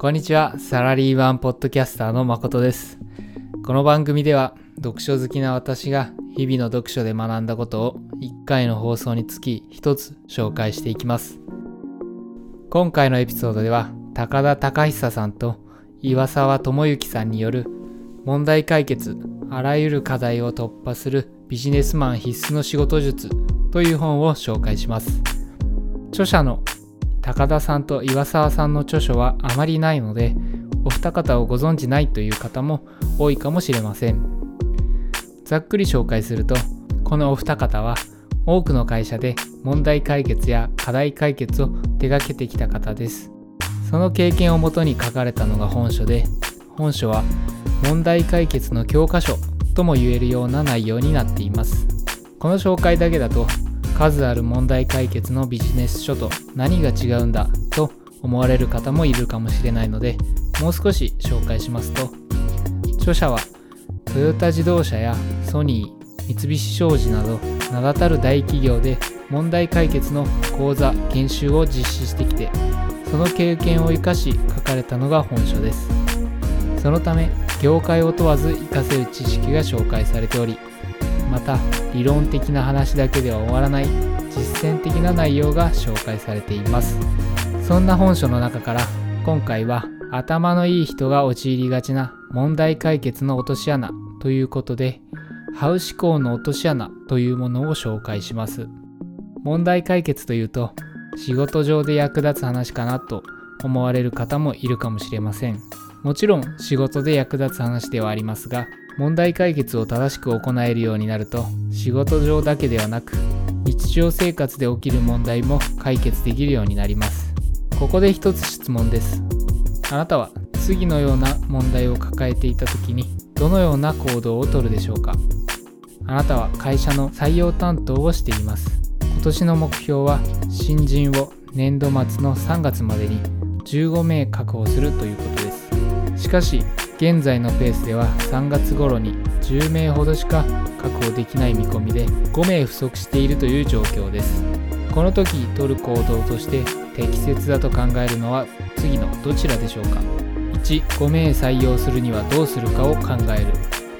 こんにちは、サラリーマンポッドキャスターの誠です。この番組では、読書好きな私が日々の読書で学んだことを1回の放送につき1つ紹介していきます。今回のエピソードでは、高田隆久さんと岩沢智之さんによる問題解決、あらゆる課題を突破するビジネスマン必須の仕事術という本を紹介します。著者の高田さんと岩沢さんの著書はあまりないのでお二方をご存じないという方も多いかもしれません。ざっくり紹介するとこのお二方は多くの会社で問題解決や課題解決を手掛けてきた方です。その経験をもとに書かれたのが本書で本書は問題解決の教科書とも言えるような内容になっています。この紹介だけだと数ある問題解決のビジネス書と何が違うんだと思われる方もいるかもしれないのでもう少し紹介しますと。著者はトヨタ自動車やソニー三菱商事など名だたる大企業で問題解決の講座研修を実施してきてその経験を生かし書かれたのが本書です。そのため業界を問わず活かせる知識が紹介されておりまた理論的な話だけでは終わらない実践的な内容が紹介されています。そんな本書の中から今回は頭のいい人が陥りがちな問題解決の落とし穴ということでハウ思考の落とし穴というものを紹介します。問題解決というと仕事上で役立つ話かなと思われる方もいるかもしれません。もちろん仕事で役立つ話ではありますが問題解決を正しく行えるようになると仕事上だけではなく日常生活で起きる問題も解決できるようになります。ここで一つ質問です。あなたは次のような問題を抱えていた時にどのような行動をとるでしょうか？あなたは会社の採用担当をしています。今年の目標は新人を年度末の3月までに15名確保するということです。しかし現在のペースでは3月頃に10名ほどしか確保できない見込みで5名不足しているという状況です。この時取る行動として適切だと考えるのは次のどちらでしょうか？15名採用するにはどうするかを考える。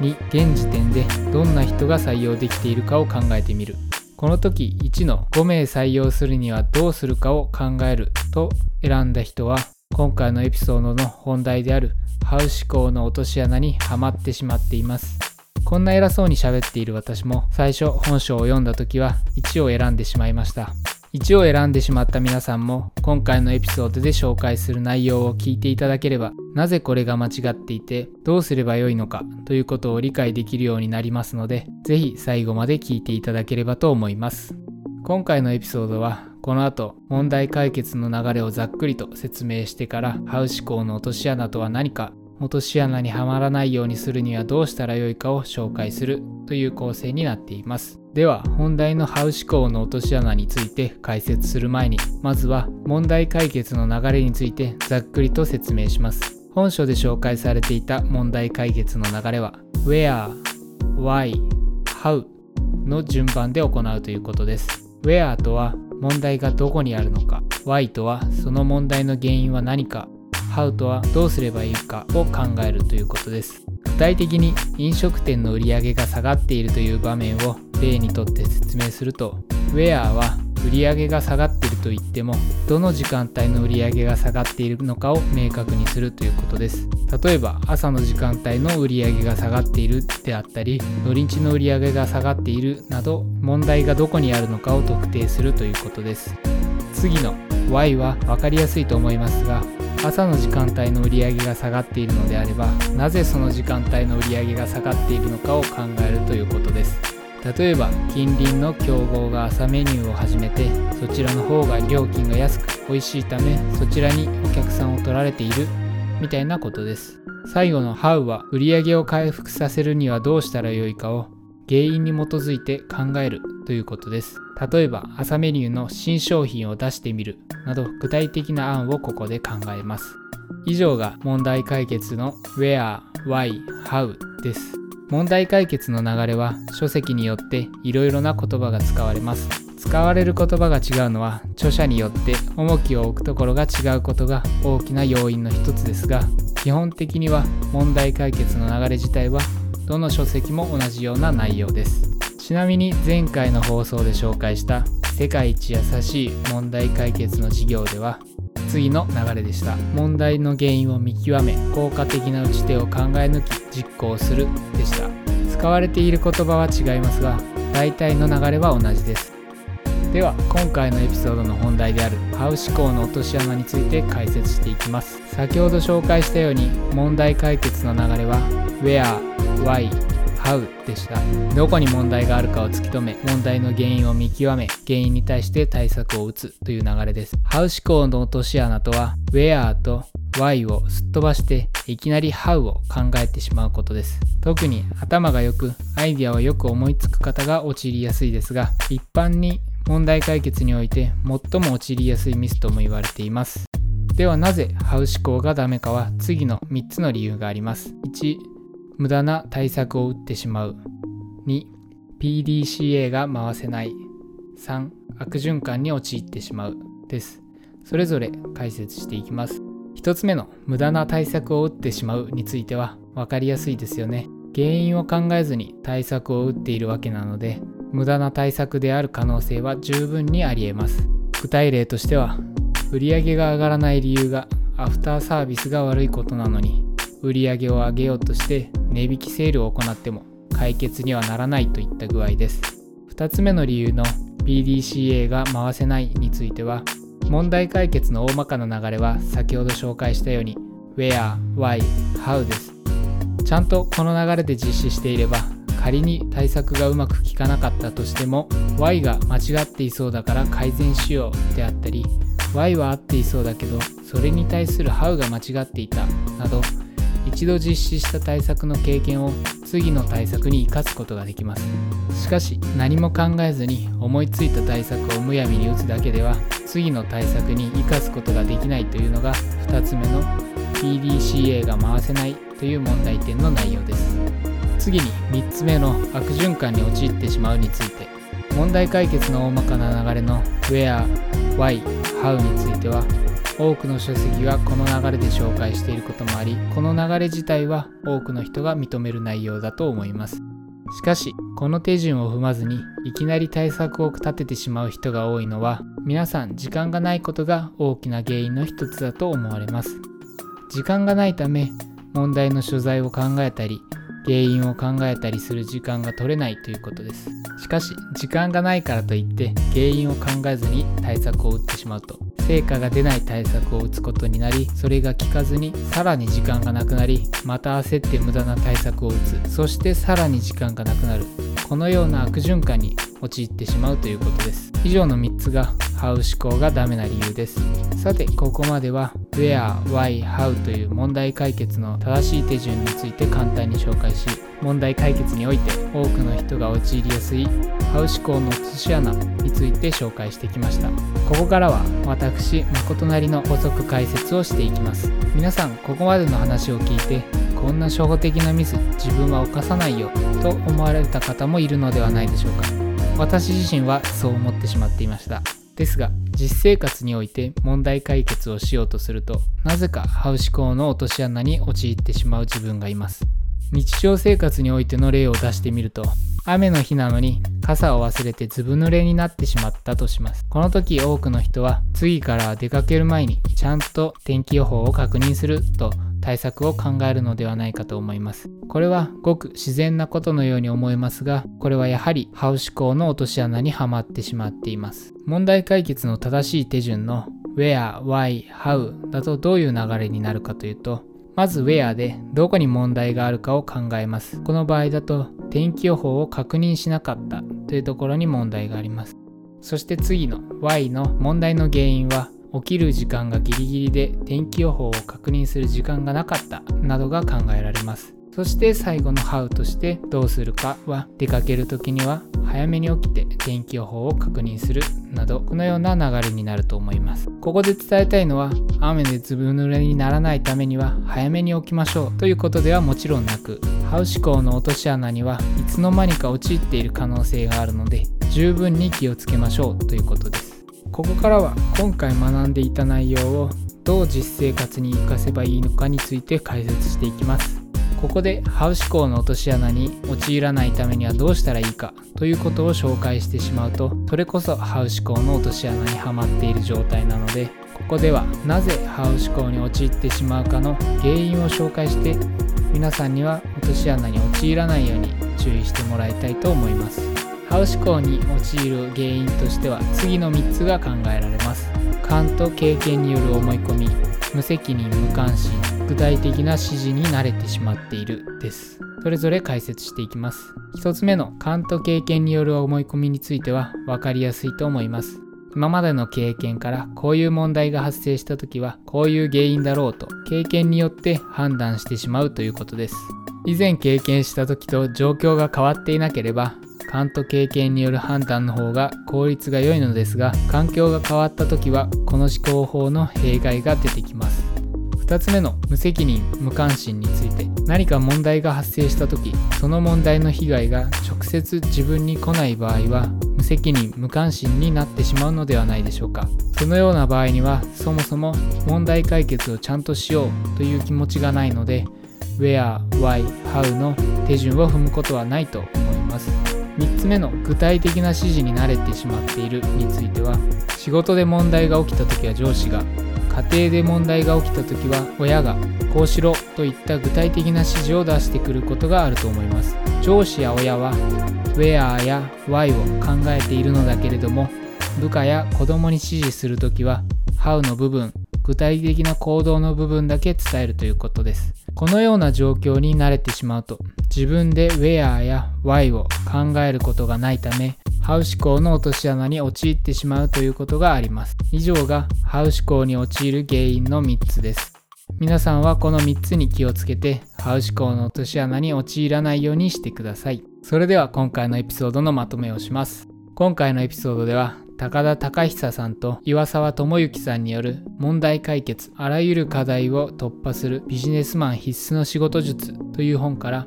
2現時点でどんな人が採用できているかを考えてみる。この時1の5名採用するにはどうするかを考えると選んだ人は今回のエピソードの本題であるハウ思考の落とし穴にはまってしまっていますこんな偉そうに喋っている私も最初本書を読んだ時は1を選んでしまいました1を選んでしまった皆さんも今回のエピソードで紹介する内容を聞いていただければなぜこれが間違っていてどうすればよいのかということを理解できるようになりますのでぜひ最後まで聞いていただければと思います。今回のエピソードはこの後問題解決の流れをざっくりと説明してからハウ思考の落とし穴とは何か落とし穴にはまらないようにするにはどうしたらよいかを紹介するという構成になっています。では本題のハウ思考の落とし穴について解説する前にまずは問題解決の流れについてざっくりと説明します。本書で紹介されていた問題解決の流れは Where, Why, How の順番で行うということです。Where とは問題がどこにあるのか Y とはその問題の原因は何か How とはどうすればいいかを考えるということです。具体的に飲食店の売り上げが下がっているという場面を例にとって説明すると Where は売り上げが下がってと言ってもどの時間帯の売り上げが下がっているのかを明確にするということです。例えば朝の時間帯の売り上げが下がっているであったり土日の売り上げが下がっているなど問題がどこにあるのかを特定するということです。次の Y は分かりやすいと思いますが朝の時間帯の売り上げが下がっているのであればなぜその時間帯の売り上げが下がっているのかを考えるということです。例えば近隣の競合が朝メニューを始めてそちらの方が料金が安く美味しいためそちらにお客さんを取られているみたいなことです。最後の How は売り上げを回復させるにはどうしたらよいかを原因に基づいて考えるということです。例えば朝メニューの新商品を出してみるなど具体的な案をここで考えます。以上が問題解決の Where, Why, How です。問題解決の流れは書籍によっていろいろな言葉が使われます。使われる言葉が違うのは著者によって重きを置くところが違うことが大きな要因の一つですが基本的には問題解決の流れ自体はどの書籍も同じような内容です。ちなみに前回の放送で紹介した世界一優しい問題解決の授業では次の流れでした。問題の原因を見極め効果的な打ち手を考え抜き実行するでした。使われている言葉は違いますが大体の流れは同じです。では今回のエピソードの本題であるハウ思考の落とし穴について解説していきます。先ほど紹介したように問題解決の流れは Where, Why, How でした。どこに問題があるかを突き止め問題の原因を見極め原因に対して対策を打つという流れです。ハウ思考の落とし穴とは Where と Why をすっ飛ばしていきなり How を考えてしまうことです。特に頭が良くアイデアをよく思いつく方が陥りやすいですが一般に問題解決において最も陥りやすいミスとも言われています。ではなぜハウ思考がダメかは次の3つの理由があります。1無駄な対策を打ってしまう。2 PDCA が回せない。3悪循環に陥ってしまう。です。それぞれ解説していきます。1つ目の無駄な対策を打ってしまうについては分かりやすいですよね。原因を考えずに対策を打っているわけなので無駄な対策である可能性は十分にありえます。具体例としては売上が上がらない理由がアフターサービスが悪いことなのに売上を上げようとして値引きセールを行っても解決にはならないといった具合です。2つ目の理由の PDCA が回せないについては問題解決の大まかな流れは先ほど紹介したように Where, Why, How です。ちゃんとこの流れで実施していれば仮に対策がうまく効かなかったとしても Y が間違っていそうだから改善しようであったり Y は合っていそうだけどそれに対する How が間違っていたなど一度実施した対策の経験を次の対策に生かすことができます。しかし何も考えずに思いついた対策をむやみに打つだけでは次の対策に生かすことができないというのが2つ目の PDCA が回せないという問題点の内容です。次に3つ目の悪循環に陥ってしまうについて問題解決の大まかな流れの Where, Why, How については多くの書籍がこの流れで紹介していることもありこの流れ自体は多くの人が認める内容だと思います。しかしこの手順を踏まずにいきなり対策を立ててしまう人が多いのは皆さん時間がないことが大きな原因の一つだと思われます。時間がないため問題の所在を考えたり原因を考えたりする時間が取れないということです。しかし時間がないからといって原因を考えずに対策を打ってしまうと成果が出ない対策を打つことになりそれが効かずにさらに時間がなくなりまた焦って無駄な対策を打つ。そしてさらに時間がなくなる。このような悪循環に陥ってしまうということです。以上の3つがハウ思考がダメな理由です。さてここまでは Where, Why, How という問題解決の正しい手順について簡単に紹介し問題解決において多くの人が陥りやすいハウ思考の落とし穴について紹介してきました。ここからは私誠なりの補足解説をしていきます。皆さんここまでの話を聞いてこんな初歩的なミス自分は犯さないよと思われた方もいるのではないでしょうか。私自身はそう思ってしまっていました。ですが実生活において問題解決をしようとするとなぜかハウ思考の落とし穴に陥ってしまう自分がいます。日常生活においての例を出してみると雨の日なのに傘を忘れてずぶ濡れになってしまったとします。この時多くの人は次から出かける前にちゃんと天気予報を確認すると対策を考えるのではないかと思います。これはごく自然なことのように思えますがこれはやはりハウ思考の落とし穴にはまってしまっています。問題解決の正しい手順の Where, Why, How だとどういう流れになるかというとまずウェアでどこに問題があるかを考えます。この場合だと天気予報を確認しなかったというところに問題があります。そして次の Y の問題の原因は起きる時間がギリギリで天気予報を確認する時間がなかったなどが考えられます。そして最後の How としてどうするかは出かける時には早めに起きて天気予報を確認するなどこのような流れになると思います。ここで伝えたいのは雨でずぶ濡れにならないためには早めに起きましょうということではもちろんなくハウ思考の落とし穴にはいつの間にか陥っている可能性があるので十分に気をつけましょうということです。ここからは今回学んでいた内容をどう実生活に活かせばいいのかについて解説していきます。ここでハウ思考の落とし穴に陥らないためにはどうしたらいいかということを紹介してしまうとそれこそハウ思考の落とし穴にはまっている状態なのでここではなぜハウ思考に陥ってしまうかの原因を紹介して皆さんには落とし穴に陥らないように注意してもらいたいと思います。ハウ思考に陥る原因としては次の3つが考えられます。勘と経験による思い込み無責任無関心具体的な指示に慣れてしまっているですそれぞれ解説していきます。1つ目の勘と経験による思い込みについては分かりやすいと思います今までの経験からこういう問題が発生した時はこういう原因だろうと経験によって判断してしまうということです。以前経験した時と状況が変わっていなければ勘と経験による判断の方が効率が良いのですが環境が変わった時はこの思考法の弊害が出てきます。2つ目の無責任無関心について。何か問題が発生した時その問題の被害が直接自分に来ない場合は無責任無関心になってしまうのではないでしょうか。そのような場合にはそもそも問題解決をちゃんとしようという気持ちがないので Where, Why, How の手順を踏むことはないと思います。3つ目の具体的な指示に慣れてしまっているについては仕事で問題が起きた時は上司が家庭で問題が起きた時は親がこうしろといった具体的な指示を出してくることがあると思います。上司や親は Where や Why を考えているのだけれども部下や子供に指示するときは How の部分具体的な行動の部分だけ伝えるということです。このような状況に慣れてしまうと自分で Where や Why を考えることがないためハウ思考の落とし穴に陥ってしまうということがあります。以上がハウ思考に陥る原因の3つです。皆さんはこの3つに気をつけてハウ思考の落とし穴に陥らないようにしてください。それでは今回のエピソードのまとめをします。今回のエピソードでは高田隆久さんと岩沢智之さんによる問題解決あらゆる課題を突破するビジネスマン必須の仕事術という本から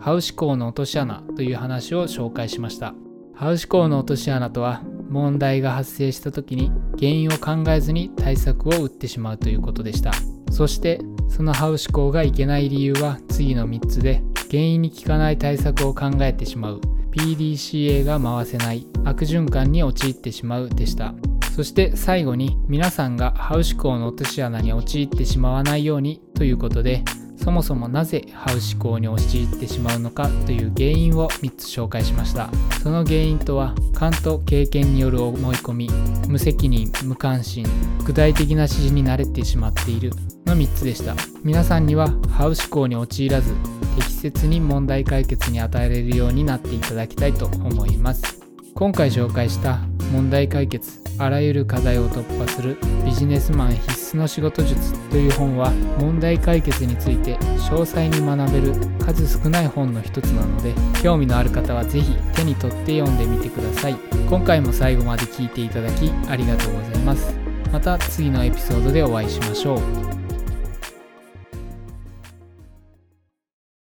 ハウ思考の落とし穴という話を紹介しました。ハウ思考の落とし穴とは問題が発生した時に原因を考えずに対策を打ってしまうということでした。そしてそのハウ思考がいけない理由は次の3つで原因に効かない対策を考えてしまう。PDCA が回せない。悪循環に陥ってしまうでした。そして最後に皆さんがハウ思考の落とし穴に陥ってしまわないようにということでそもそもなぜハウ思考に陥ってしまうのかという原因を3つ紹介しました。その原因とは勘と経験による思い込み無責任無関心具体的な指示に慣れてしまっているの3つでした。皆さんにはハウ思考に陥らず適切に問題解決に与えられるようになっていただきたいと思います。今回紹介した問題解決あらゆる課題を突破するビジネスマン必スの仕事術という本は問題解決について詳細に学べる数少ない本の一つなので興味のある方は是非手に取って読んでみてください。今回も最後まで聞いていただきありがとうございます。また次のエピソードでお会いしましょう。